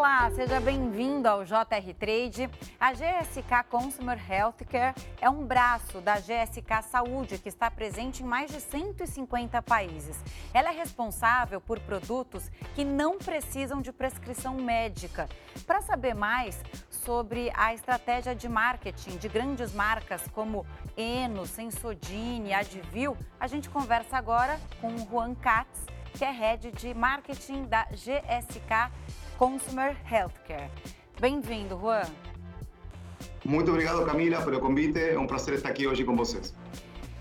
Olá, seja bem-vindo ao JR Trade. A GSK Consumer Healthcare é um braço da GSK Saúde que está presente em mais de 150 países. Ela é responsável por produtos que não precisam de prescrição médica. Para saber mais sobre a estratégia de marketing de grandes marcas como Eno, Sensodine, Advil, a gente conversa agora com o Juan Katz, que é head de marketing da GSK Consumer Healthcare. Bem-vindo, Juan. Muito obrigado, Camila, pelo convite. É um prazer estar aqui hoje com vocês.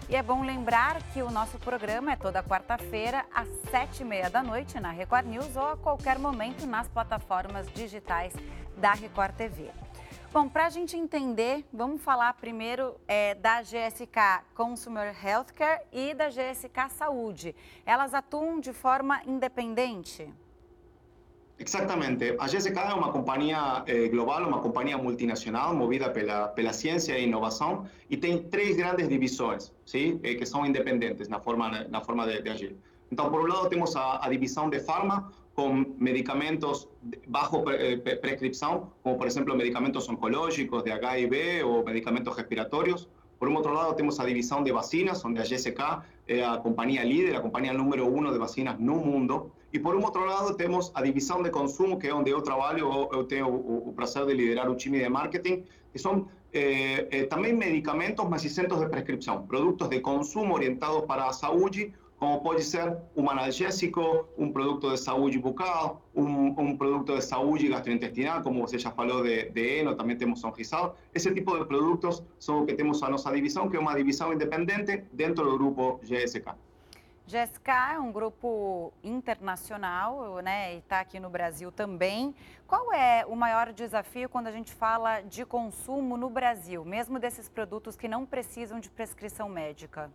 E é bom lembrar que o nosso programa é toda quarta-feira, às sete e meia da noite, na Record News ou a qualquer momento nas plataformas digitais da Record TV. Bom, para a gente entender, vamos falar primeiro é, da GSK Consumer Healthcare e da GSK Saúde. Elas atuam de forma independente? Exactamente. A GSK é uma companhia eh, global, uma companhia multinacional movida pela, pela ciência e inovação e tem três grandes divisões, ¿sí? Eh, que são independentes na forma, na forma de, de agir. Por um lado, temos a, a de farma, com medicamentos bajo eh, prescrição, como, por exemplo, medicamentos oncológicos de HIV ou medicamentos respiratórios. Por un otro lado, tenemos a división de vacinas, donde a GSK es la compañía líder, la compañía número uno de vacinas no mundo. Y por un otro lado, tenemos a división de consumo, que es donde yo trabajo, yo tengo el placer de liderar un time de marketing, que son eh, eh, medicamentos más y centros de prescripción, productos de consumo orientados para la salud como pode ser um analgésico, um produto de saúde bucal, um, um produto de saúde gastrointestinal, como você já falou de, de Eno, também temos Songisal. Esse tipo de produtos são o que temos a nossa divisão, que é uma divisão independente dentro do grupo GSK. GSK é um grupo internacional, né, e está aqui no Brasil também. Qual é o maior desafio quando a gente fala de consumo no Brasil, mesmo desses produtos que não precisam de prescrição médica?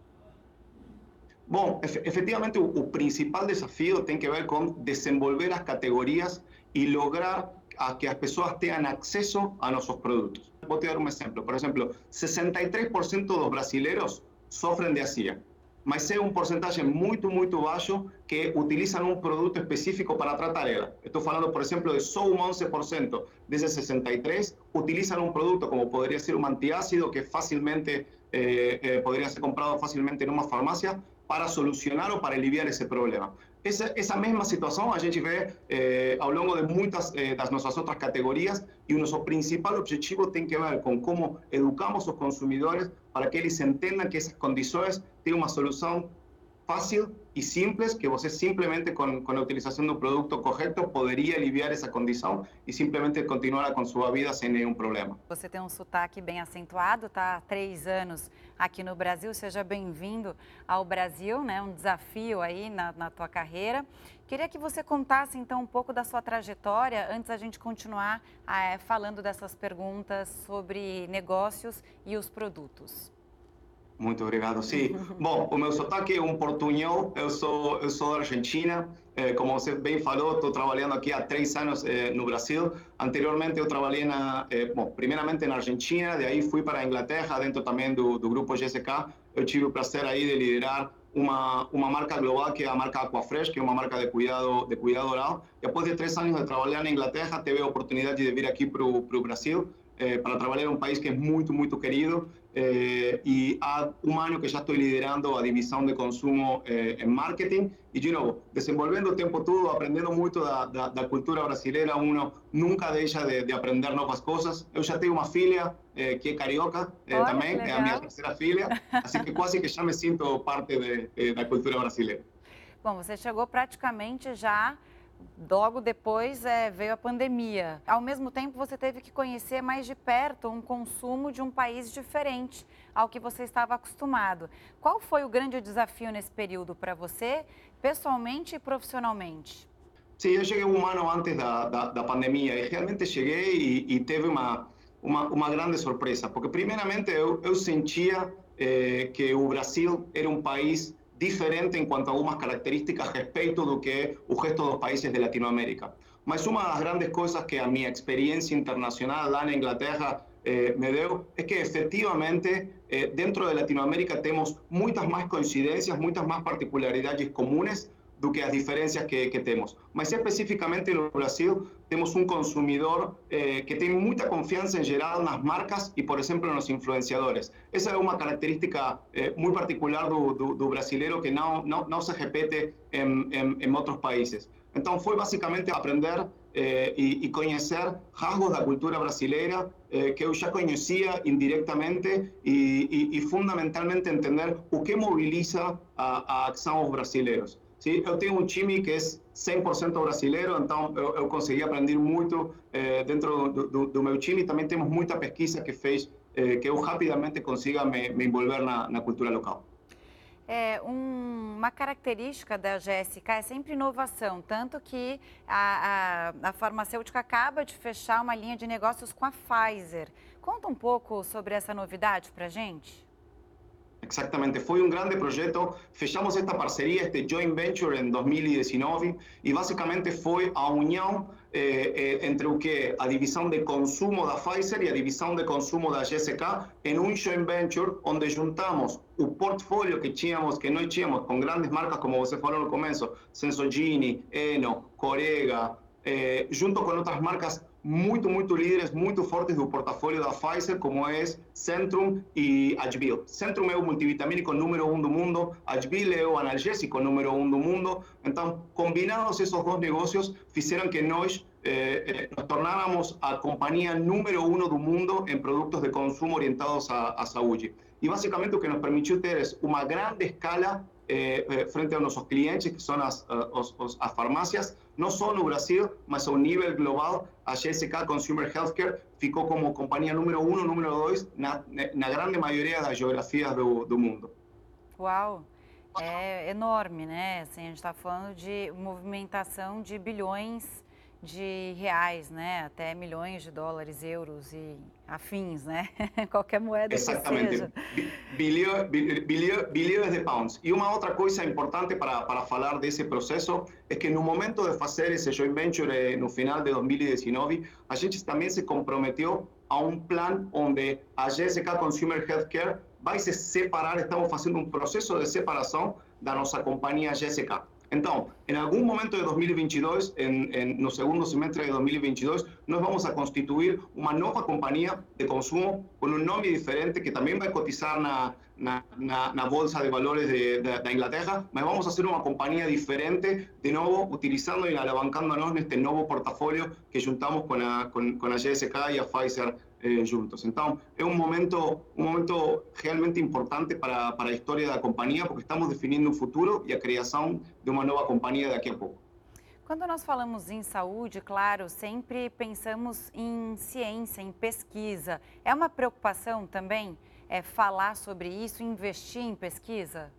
Bom, efetivamente o, o, principal desafio tem que ver com desenvolver as categorias e lograr a que as pessoas tenham acesso a nossos produtos. Vou te dar um exemplo. Por exemplo, 63% dos brasileiros sofrem de azia, mas é um porcentagem muito, muito baixo que utilizam um produto específico para tratar ela. Estou falando, por exemplo, de só um 11% desses 63 utilizam um produto como poderia ser um antiácido que facilmente eh, eh, poderia ser comprado facilmente em uma farmácia para solucionar ou para aliviar esse problema. Essa, essa mesma situação a gente vê eh, ao longo de muitas eh, das nossas outras categorias e o nosso principal objetivo tem que ver com como educamos os consumidores para que eles entendam que essas condições têm uma solução fácil e simples que você simplesmente com, com a utilização do produto correto poderia aliviar essa condição e simplesmente continuar com sua vida sem nenhum problema. Você tem um sotaque bem acentuado, está há três anos aqui no Brasil. Seja bem-vindo ao Brasil, né? Um desafio aí na, na tua carreira. Queria que você contasse então um pouco da sua trajetória antes da gente continuar é, falando dessas perguntas sobre negócios e os produtos. Muito obrigado. Sim. Bom, o meu sotaque é um portunhol. Eu sou eu sou da Argentina. É, como você bem falou, estou trabalhando aqui há três anos é, no Brasil. Anteriormente eu trabalhei na, é, bom, primeiramente na Argentina, de aí fui para a Inglaterra, dentro também do, do grupo GSK. Eu tive o prazer aí de liderar uma uma marca global que é a marca Aquafresh, que é uma marca de cuidado de cuidado oral. Depois de três anos de trabalhar na Inglaterra, tive a oportunidade de vir aqui para o Brasil para trabalhar em um país que é muito, muito querido. Eh, e há um ano que já estou liderando a divisão de consumo eh, em marketing. E, de novo, desenvolvendo o tempo todo, aprendendo muito da, da, da cultura brasileira, uno nunca deixa de, de, aprender novas coisas. Eu já tenho uma filha eh, que é carioca Olha, também, é a minha terceira filha, assim que quase que já me sinto parte de, da cultura brasileira. Bom, você chegou praticamente já Logo depois é, veio a pandemia. Ao mesmo tempo, você teve que conhecer mais de perto um consumo de um país diferente ao que você estava acostumado. Qual foi o grande desafio nesse período para você, pessoalmente e profissionalmente? Sim, eu cheguei um ano antes da, da, da pandemia e realmente cheguei e, e teve uma, uma, uma, grande surpresa, porque primeiramente eu, eu sentia eh, que o Brasil era um país diferente en cuanto a algunas características respecto do que o resto dos países de Latinoamérica. Mas uma das grandes coisas que a minha experiência internacional lá na Inglaterra eh, me deu é que efectivamente eh, dentro de Latinoamérica temos muitas mais coincidências, muitas mais particularidades comunes do que as diferenças que, que temos. Mas especificamente no Brasil, temos um consumidor eh, que tem muita confiança em geral nas marcas e, por exemplo, nos influenciadores. Essa é uma característica eh, muito particular do, do, do, brasileiro que não, não, não se repete em, em, em outros países. Então, foi basicamente aprender eh, e, e, conhecer rasgos da cultura brasileira eh, que eu já conhecia indiretamente e, e, e, fundamentalmente entender o que mobiliza a, a ação dos brasileiros. Sim, eu tenho um time que é 100% brasileiro, então eu, eu, consegui aprender muito eh, dentro do, do, do, meu time. Também temos muita pesquisa que fez eh, que eu rapidamente consiga me, me envolver na, na cultura local. É, um, uma característica da GSK é sempre inovação, tanto que a, a, a, farmacêutica acaba de fechar uma linha de negócios com a Pfizer. Conta um pouco sobre essa novidade para gente. Exactamente, foi um grande projeto. Fechamos esta parceria, este joint venture em 2019 e basicamente foi a união eh, eh, entre o que a divisão de consumo da Pfizer e a divisão de consumo da GSK em um joint venture onde juntamos o portfólio que tínhamos, que nós tínhamos com grandes marcas como você falou no começo, Sensogini, Eno, Corega, eh, junto com outras marcas muito, muito líderes, muito fortes do portfólio da Pfizer, como é Centrum e Advil. Centrum é o multivitamínico número um do mundo, Advil é o analgésico número um do mundo. Então, combinados esses dois negócios, fizeram que nós eh, eh, nos tornáramos a companhia número um do mundo em produtos de consumo orientados à saúde. E basicamente o que nos permitiu ter é uma grande escala eh, eh, frente a nossos clientes, que são as, as, as farmácias, Brasil, mas ao nível global, a GSK Consumer Healthcare ficou como companhia número um, número dois, na, na grande maioria das geografias do, do mundo. Uau! Enorme, né? Assim, a gente está falando de movimentação de bilhões de reais, né? Até milhões de dólares, euros e afins, né? Qualquer moeda Exatamente. que seja. Bilhões, de pounds. E uma outra coisa importante para, para falar desse processo é que no momento de fazer esse joint venture no final de 2019, a gente também se comprometeu a um plano onde a GSK Consumer Healthcare vai se separar, estamos fazendo um processo de separação da nossa companhia GSK. Então, em algum momento de 2022, em, em, no segundo semestre de 2022, nós vamos a constituir uma nova companhia de consumo com um nome diferente que também vai cotizar na, na, na, na Bolsa de Valores de, de, da Inglaterra, mas vamos fazer uma companhia diferente, de novo, utilizando e alavancando-nos neste novo portafólio que juntamos com a, com, com a GSK e a Pfizer. Eh, juntos. Então, é um momento, um momento realmente importante para, para a história da companhia, porque estamos definindo o futuro e a criação de uma nova companhia daqui a pouco. Quando nós falamos em saúde, claro, sempre pensamos em ciência, em pesquisa. É uma preocupação também é, falar sobre isso, investir em pesquisa?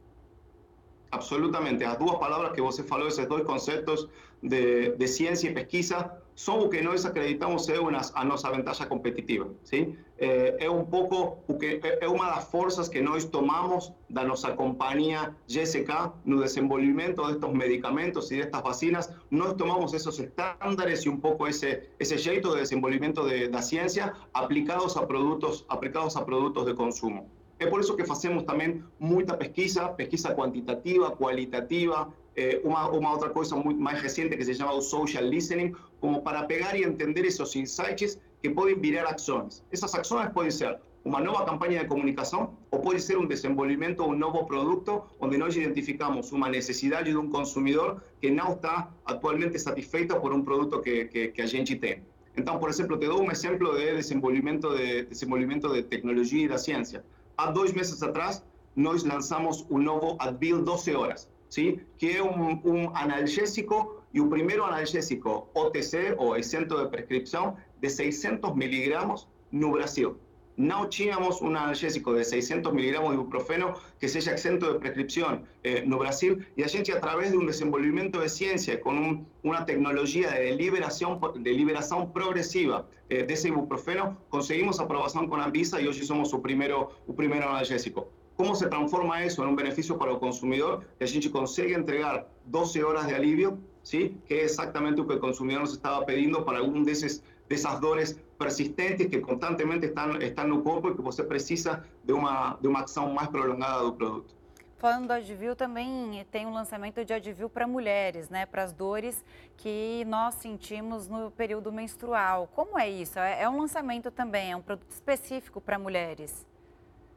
Absolutamente. As duas palavras que você falou, esses dois conceitos de, de ciência e pesquisa, são o que nós acreditamos ser uma, a nossa vantagem competitiva. Sim? É, é, um pouco o que é uma das forças que nós tomamos da nossa companhia GSK no desenvolvimento destes medicamentos e destas vacinas. Nós tomamos esses estándares e um pouco esse esse jeito de desenvolvimento de, da ciência aplicados a produtos aplicados a produtos de consumo. É por isso que fazemos também muita pesquisa, pesquisa quantitativa, qualitativa, eh, uma, uma outra coisa muito mais recente que se chama o social listening, como para pegar e entender esses insights que podem virar ações. Essas ações podem ser uma nova campanha de comunicação ou pode ser um desenvolvimento de um novo produto onde nós identificamos uma necessidade de um consumidor que não está atualmente satisfeito por um produto que, que, que a gente tem. Então, por exemplo, te dou um exemplo de desenvolvimento de, desenvolvimento de tecnologia e da ciência. Há dois meses atrás, nós lançamos o novo Advil 12 horas, ¿sí? que un, un analgésico y un primero analgésico OTC o exento de prescripción de 600 miligramos nubración. No tínhamos un analgésico de 600 miligramos de ibuprofeno que seja exento de prescripción eh, no Brasil y a gente a través de un desenvolvimiento de ciencia con un, una tecnología de liberación, de liberación progresiva eh, de ese ibuprofeno, conseguimos aprobación con Anvisa y hoy somos su primero, o primeiro analgésico. Como se transforma isso em um benefício para o consumidor? Que a gente consegue entregar 12 horas de alívio, ¿sí? que é exatamente o que o consumidor nos estava pedindo para algum desses dessas dores persistentes que constantemente estão, estão no corpo e que você precisa de uma, de uma ação mais prolongada do produto. Falando do Advil, também tem um lançamento de Advil para mulheres, né? Para as dores que nós sentimos no período menstrual. Como é isso? É, é um lançamento também, é um produto específico para mulheres?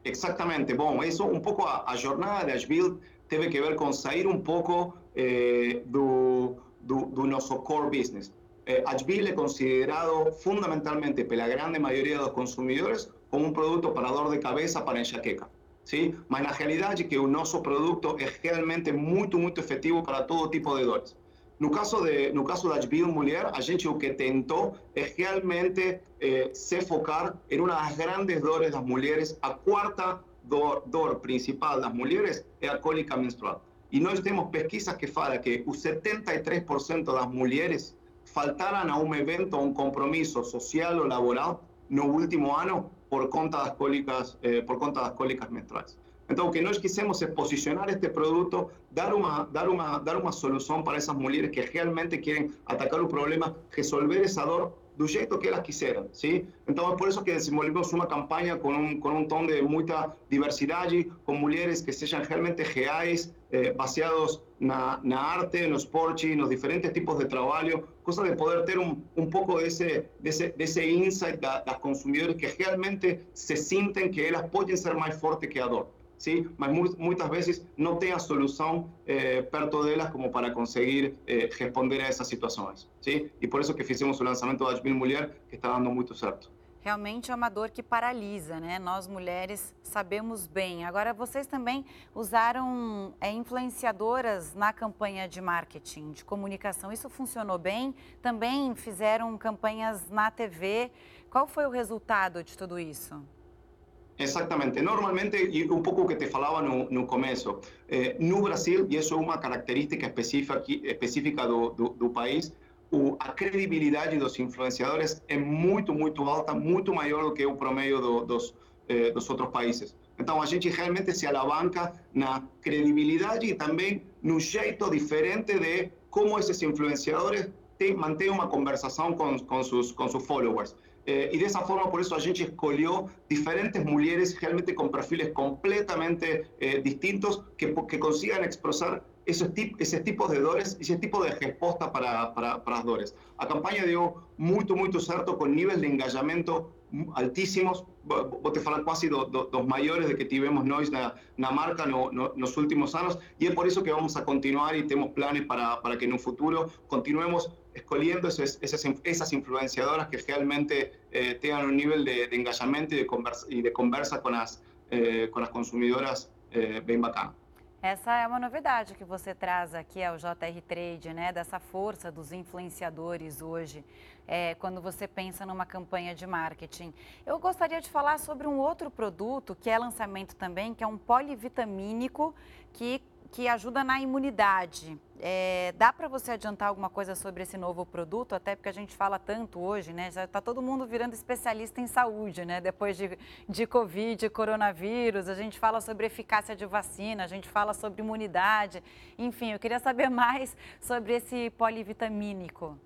Exatamente. Bom, isso um pouco a, a jornada de Advil teve que ver com sair um pouco eh, do, core business. Eh, Advil é considerado fundamentalmente pela grande maioria dos consumidores como um produto para dor de cabeça, para enxaqueca. ¿sí? Mas na realidade que o nosso produto é realmente muito, muito efetivo para todo tipo de dores. No caso, de, no caso da Advil Mulher, a gente o que tentou é realmente eh, se focar em uma das grandes dores das mulheres. A quarta dor, dor principal das mulheres é a cólica menstrual. E nós temos pesquisas que falam que os 73% das mulheres faltaram a um evento, a um compromisso social ou laboral no último ano por conta das cólicas, eh, por conta das cólicas menstruais. Então, o que nós quisemos é posicionar este produto, dar uma, dar uma, dar uma solução para essas mulheres que realmente querem atacar o problema, resolver essa dor do jeito que elas quiseram, sim? Então é por isso que desenvolvemos uma campanha com um com um tom de muita diversidade, com mulheres que sejam realmente reais, eh, baseados na, na arte, no esporte, nos diferentes tipos de trabalho, coisa de poder ter um, um pouco desse desse desse insight da, das consumidoras que realmente se sentem que elas podem ser mais fortes que a dor. ¿Sí? mas muchas veces no tenga solución eh, perto de ellas como para conseguir eh, responder a essas situações. ¿sí? E por isso que fizemos o lançamento da Admil Mulher, que está dando muito certo. Realmente é uma dor que paralisa, né? Nós mulheres sabemos bem. Agora, vocês também usaram é, influenciadoras na campanha de marketing, de comunicação. Isso funcionou bem? Também fizeram campanhas na TV. Qual foi o resultado de tudo isso? Exactamente. Normalmente, y un poco que te falaba no, no começo, eh, no Brasil, e isso é uma característica específica, específica do, do, do país, o, a credibilidade dos influenciadores é muito, muito alta, muito maior do que o promedio do, dos, eh, outros países. Então, a gente realmente se alavanca na credibilidade e também no jeito diferente de como esses influenciadores mantêm uma conversação com, com, seus, com seus followers. Eh, y de esa forma, por eso a gente escogió diferentes mujeres realmente con perfiles completamente eh, distintos que, que consigan expresar esos, tip, tipos de dores y ese tipo de respuesta para, para, para las dores. A campaña dio muito, muito certo con niveles de engajamento altísimos. Vou te falar quase do, do, dos maiores de que tivemos nós na, na marca no, no, últimos anos e é por isso que vamos a continuar e temos planes para, para que no futuro continuemos escolhiendo esas, esas, esas influenciadoras que realmente eh, tengan un nivel de, de y de conversa, y de conversa con las, eh, con las consumidoras eh, bem bacana. Essa é uma novidade que você traz aqui ao JR Trade, né? Dessa força dos influenciadores hoje, é, quando você pensa numa campanha de marketing. Eu gostaria de falar sobre um outro produto que é lançamento também, que é um polivitamínico que que ajuda na imunidade. É, dá para você adiantar alguma coisa sobre esse novo produto? Até porque a gente fala tanto hoje, né? Já está todo mundo virando especialista em saúde, né? Depois de, de Covid, coronavírus, a gente fala sobre eficácia de vacina, a gente fala sobre imunidade. Enfim, eu queria saber mais sobre esse polivitamínico.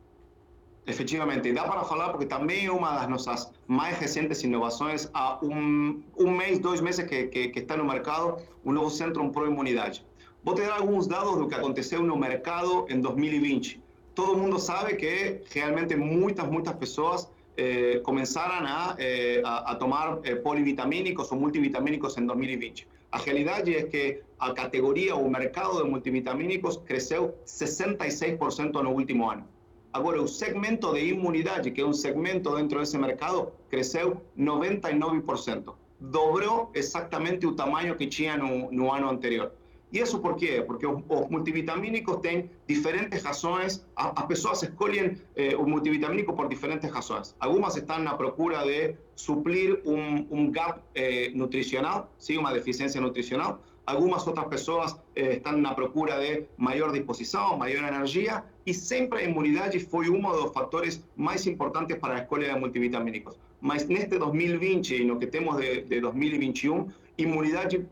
Efectivamente, dá para falar porque também é uma das nossas mais recentes inovações. Há um, um mês, dois meses que, que, que está no mercado, o novo Centro Pro Imunidade. Vou te dar alguns dados do que aconteceu no mercado em 2020. Todo mundo sabe que realmente muitas, muitas pessoas eh, a, eh, a, a, tomar eh, polivitamínicos ou multivitamínicos em 2020. A realidade é que a categoria, o mercado de multivitamínicos cresceu 66% no último ano. Agora, o segmento de imunidade, que é um segmento dentro desse mercado, cresceu 99%. Dobrou exatamente o tamanho que tinha no, no ano anterior. E isso por quê? Porque os, os multivitamínicos têm diferentes razões, as pessoas escolhem eh, o multivitamínico por diferentes razões. Algumas estão na procura de suplir um, um gap eh, nutricional, sim, uma deficiência nutricional. Algumas outras pessoas eh, estão na procura de maior disposição, maior energia, e sempre a imunidade foi um dos fatores mais importantes para a escolha de multivitamínicos. Mas neste 2020 e no que temos de, de 2021, imunidade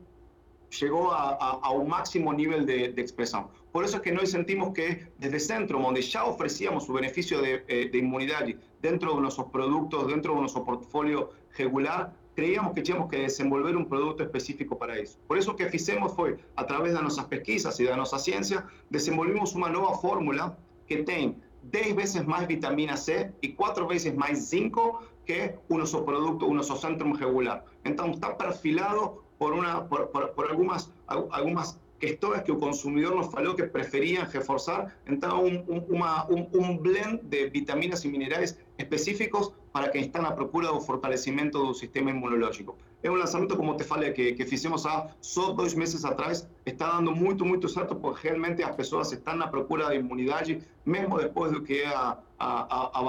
llegó a, a, a un máximo nivel de, de, expresión. Por eso es que nos sentimos que desde Centro, donde ya ofrecíamos su beneficio de, eh, de inmunidad dentro de nuestros productos, dentro de nuestro portfolio regular, creíamos que teníamos que desenvolver un producto específico para eso. Por eso que hicimos fue, a través de nuestras pesquisas y de nuestra ciencia, desenvolvimos una nueva fórmula que tiene 10 veces más vitamina C y 4 veces más zinco que un nuestro producto, un nuestro centrum regular. Entonces está perfilado por, una, por, por, algunas, algunas questões que o consumidor nos falou que preferiam reforçar, então um, um, uma, um, um, blend de vitaminas e minerais específicos para quem está na procura do fortalecimento do sistema imunológico. É um lançamento, como te falei, que, que fizemos há só dois meses atrás, está dando muito, muito certo, porque realmente as pessoas estão na procura de imunidade, mesmo depois do que é a, a, a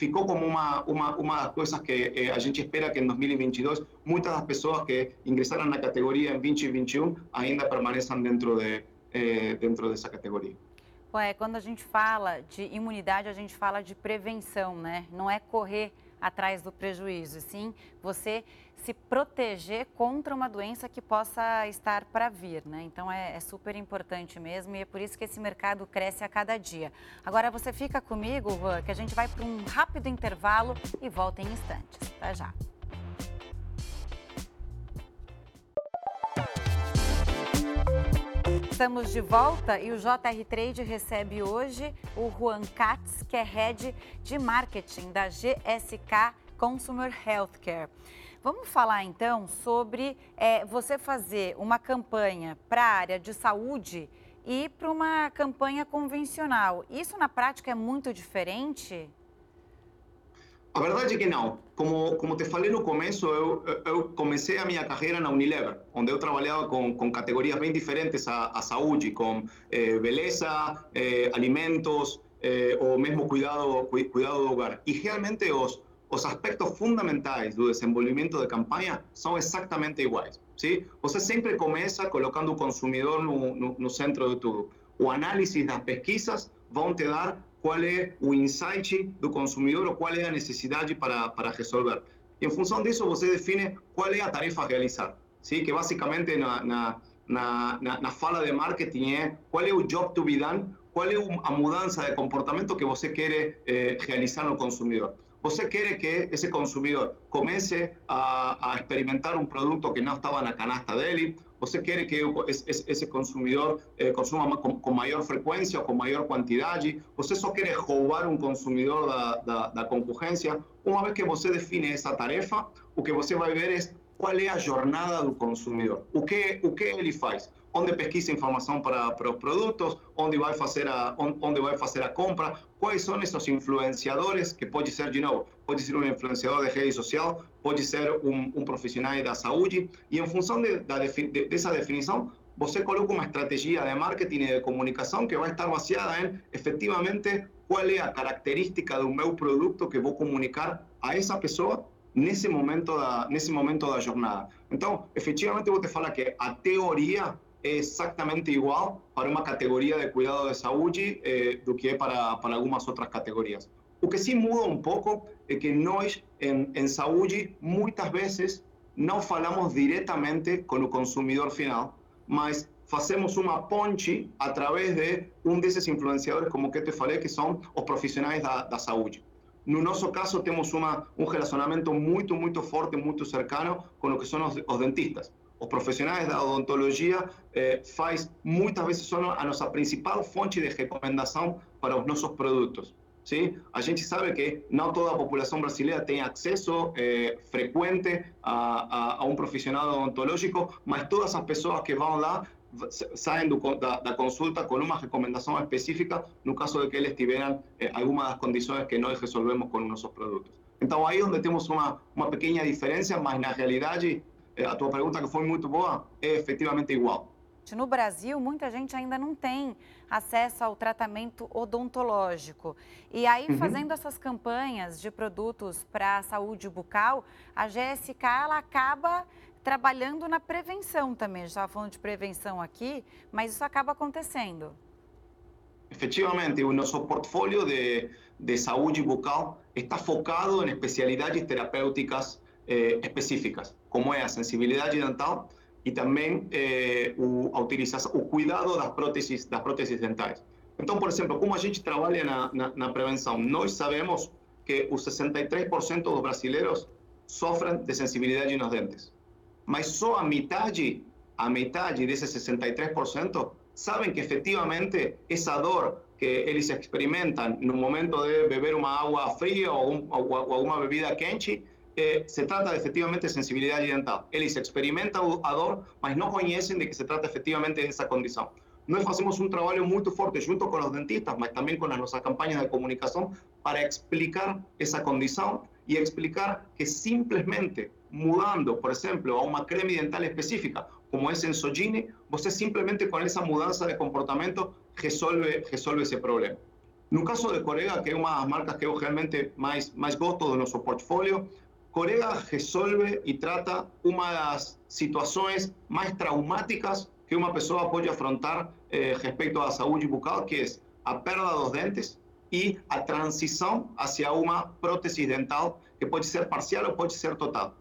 ficou como uma, uma, uma das coisas que eh, a gente espera que em 2022 muitas das pessoas que ingressaram na categoria em 2021 ainda permaneçam dentro, de, eh, dentro dessa categoria. Ué, quando a gente fala de imunidade, a gente fala de prevenção, né? Não é correr atrás do prejuízo, sim você se proteger contra uma doença que possa estar para vir, né? Então é, é, super importante mesmo e é por isso que esse mercado cresce a cada dia. Agora você fica comigo, Juan, que a gente vai para um rápido intervalo e volta em instantes. Até já. Estamos de volta e o JR Trade recebe hoje o Juan Katz, que é head de marketing da GSK Consumer Healthcare. Vamos falar então sobre é, você fazer uma campanha para a área de saúde e para uma campanha convencional. Isso na prática é muito diferente? A verdade é que não. Como, como te falei no começo, eu, eu comecei a minha carreira na Unilever, onde eu trabalhava com, com categorias bem diferentes à, à saúde, com eh, beleza, eh, alimentos, eh, ou mesmo cuidado, cuidado do hogar. E realmente os, os aspectos fundamentais do desenvolvimento de campanha são exatamente iguais. Sim? Você sempre começa colocando o consumidor no, no, no centro de tudo. O análise das pesquisas vão te dar qual é o insight do consumidor ou qual é a necessidade para, para resolver. E em função disso, você define qual é a tarefa a realizar. Sim? Que basicamente na, na, na, na fala de marketing é qual é o job to be done, qual é a mudança de comportamento que você quer eh, realizar no consumidor. Você quer que esse consumidor comece a, a experimentar um produto que não estava na canasta dele, você quer que esse consumidor eh, consuma com, maior frequência ou com maior quantidade, você só quer roubar um consumidor da, da, da, concorrência. Uma vez que você define essa tarefa, o que você vai ver é qual é a jornada do consumidor, o que, o que ele faz onde pesquisa informação para, para os produtos, onde vai fazer a onde vai fazer a compra, quais são esses influenciadores que pode ser de novo, pode ser um influenciador de rede social, pode ser um, um profissional da saúde e em função de, de, dessa definição você coloca uma estratégia de marketing e de comunicação que vai estar baseada em efetivamente qual é a característica do meu produto que vou comunicar a essa pessoa nesse momento da nesse momento da jornada. Então, efetivamente, vou te falar que a teoria exactamente igual para una categoría de cuidado de saúde eh, do que para, para algunas otras categorías. Lo que sí muda un poco es que nós, en, en saúde, muchas veces no falamos directamente con el consumidor final, mas hacemos una ponche a través de un de esos influenciadores, como que te falei, que son los profesionales da, da saúde. No nosso caso, tenemos una, un relacionamiento muy, muy fuerte, muy cercano con lo que son los dentistas. Os profissionais da odontologia eh, faz muitas vezes são a nossa principal fonte de recomendação para os nossos produtos. Sim? A gente sabe que não toda a população brasileira tem acesso eh, frequente a, a, a, um profissional odontológico, mas todas as pessoas que vão lá saem do, da, da, consulta com uma recomendação específica no caso de que eles tiveram eh, algumas das condições que nós resolvemos com nossos produtos. Então, aí é onde temos uma, uma pequena diferença, mas na realidade a tua pergunta, que foi muito boa, é efetivamente igual. No Brasil, muita gente ainda não tem acesso ao tratamento odontológico. E aí, uhum. fazendo essas campanhas de produtos para a saúde bucal, a GSK ela acaba trabalhando na prevenção também. A gente estava falando de prevenção aqui, mas isso acaba acontecendo. Efectivamente, o nosso portfólio de, de saúde bucal está focado em especialidades terapêuticas eh, específicas, como é a sensibilidade dental e também eh, o, a utilização, o cuidado das próteses, das próteses dentais. Por exemplo, como a gente trabalha na, na, na prevenção, nós sabemos que os 63% dos brasileiros sofrem de sensibilidade nos dentes. Mas só a metade, a metade desse 63% sabem que efetivamente essa dor que eles experimentam no momento de beber uma água fria ou, um, bebida quente eh, se trata de efectivamente de sensibilidade dental. Eles experimentam a dor, mas não conhecem de que se trata efectivamente dessa condição. Nós fazemos um trabalho muito forte junto com os dentistas, mas também com as nossas de comunicação para explicar essa condição e explicar que simplesmente mudando, por exemplo, a uma creme dental específica, como é Sensogene, você simplesmente com essa mudança de comportamento resolve, resolve esse problema. No caso de Corega, que é uma das marcas que eu realmente mais, mais gosto do nosso portfólio, Corega resolve e trata uma das situações mais traumáticas que uma pessoa pode afrontar eh, respeito à saúde bucal, que é a perda dos dentes e a transição hacia uma prótese dental, que pode ser parcial ou pode ser total.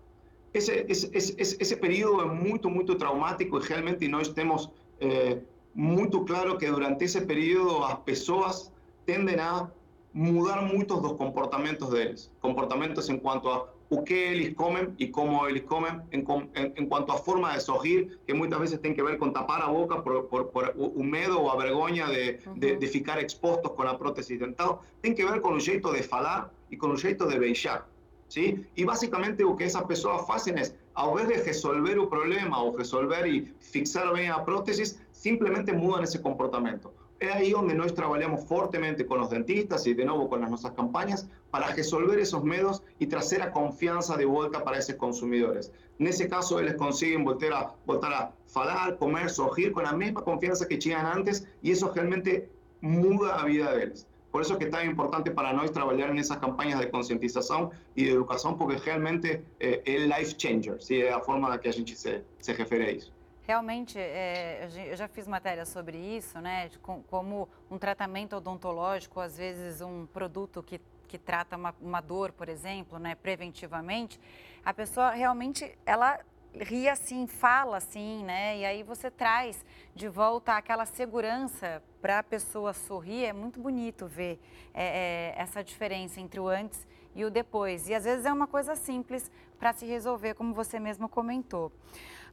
Esse, esse, esse, esse período é muito, muito traumático e realmente nós temos eh, muito claro que durante esse período as pessoas tendem a mudar muitos dos comportamentos deles. Comportamentos em quanto a o que eles comem e como eles comem, em, em, em quanto a forma de sorrir, que muitas vezes tem que ver com tapar a boca por, por, por o medo ou a vergonha de, de, de, ficar expostos com a prótese dental, tem que ver com o jeito de falar e com o jeito de beijar. ¿sí? E basicamente o que essas pessoas fazem é, ao invés de resolver o problema ou resolver e fixar bem a prótese, simplesmente mudam esse comportamento. É aí onde nós trabalhamos fortemente com os dentistas e, de novo, com as nossas campanhas para resolver esses medos e trazer a confiança de volta para esses consumidores. Nesse caso, eles conseguem voltar a, voltar a falar, comer, sorrir com a mesma confiança que tinham antes e isso realmente muda a vida deles. Por eso es que es tan importante para nosotros trabajar en esas campañas de concientización y de educación, porque realmente eh, es eh, life changer, ¿sí? es la forma en la que a gente se, se refiere a eso. Realmente, é, eu já fiz matéria sobre isso, né? como um tratamento odontológico, às vezes um produto que, que trata uma, uma dor, por exemplo, né? preventivamente, a pessoa realmente, ela ri assim, fala assim, né? E aí você traz de volta aquela segurança para a pessoa sorrir. É muito bonito ver é, é, essa diferença entre o antes e o depois. E às vezes é uma coisa simples para se resolver, como você mesmo comentou.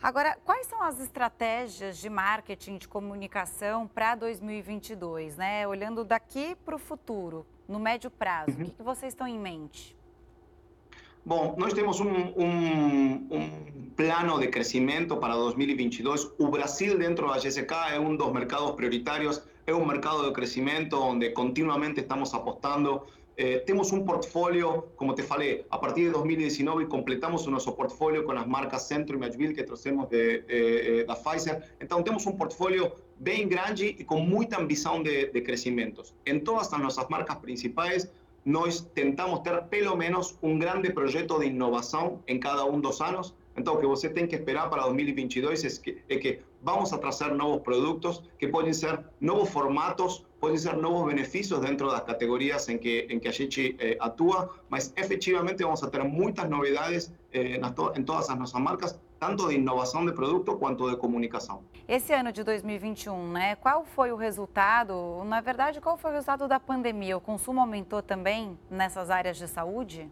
Agora, quais são as estratégias de marketing, de comunicação para 2022, né? Olhando daqui para o futuro, no médio prazo, uhum. o que, que vocês estão em mente? Bom, nós temos um, um, um, plano de crescimento para 2022. O Brasil, dentro da GSK, é um dos mercados prioritários, é um mercado de crescimento onde continuamente estamos apostando eh, tenemos un portfolio, como te falei, a partir de 2019 completamos nuestro portfolio con las marcas Centro y Matchville que trouxemos de, de, de, Pfizer. Entonces tenemos un portfolio bien grande y con mucha ambición de, de crecimientos. En todas nuestras marcas principales, nós tentamos ter pelo menos um grande projeto de inovação em cada um dos anos. Então, o que você tem que esperar para 2022 é que, é que vamos a trazer novos produtos que podem ser novos formatos podem ser novos benefícios dentro das categorias em que, que a gente eh, atua, mas efetivamente vamos a ter muitas novidades eh, em todas as nossas marcas, tanto de inovação de produto quanto de comunicação. Esse ano de 2021, né, qual foi o resultado? Na verdade, qual foi o resultado da pandemia? O consumo aumentou também nessas áreas de saúde?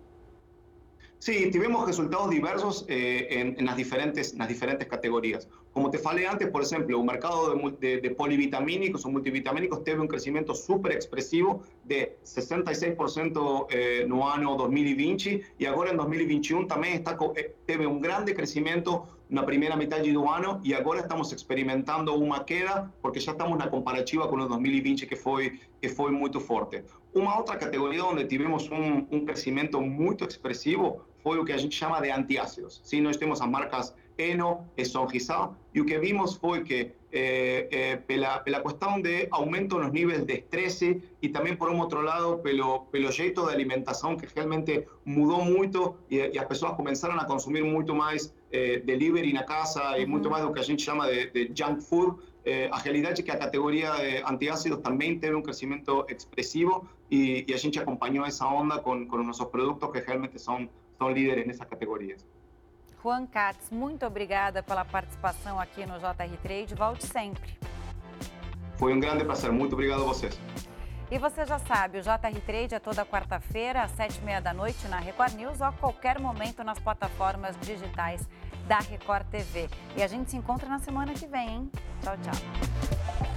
Sí, tuvimos resultados diversos eh, en, en, las diferentes, las diferentes categorías. Como te falei antes, por ejemplo, un mercado de, de, de polivitamínicos o multivitamínicos tuvo un crecimiento súper expresivo de 66% eh, no año 2020 y ahora en 2021 también está, eh, teve un grande crecimiento na primeira metade do ano e agora estamos experimentando uma queda porque já estamos na comparativa com o 2020 que foi que foi muito forte. Uma outra categoria onde tivemos um, um crescimento muito expressivo foi o que a gente chama de antiácidos. Sim, nós temos as marcas Eno e Songisal e o que vimos foi que eh, eh, pela, pela questão de aumento nos níveis de estresse e também por um outro lado pelo pelo jeito de alimentação que realmente mudou muito e, e as pessoas começaram a consumir muito mais eh, delivery na casa e muito mais do que a gente chama de, de junk food eh, a realidade é que a categoria de antiácidos também teve um crescimento expressivo e, e a gente acompanhou essa onda com, com nossos produtos que realmente são, são líderes nessas categorias. Juan Katz, muito obrigada pela participação aqui no JR Trade. Volte sempre. Foi um grande prazer. Muito obrigado a vocês. E você já sabe, o JR Trade é toda quarta-feira, às sete e meia da noite, na Record News ou a qualquer momento nas plataformas digitais da Record TV. E a gente se encontra na semana que vem, hein? Tchau, tchau.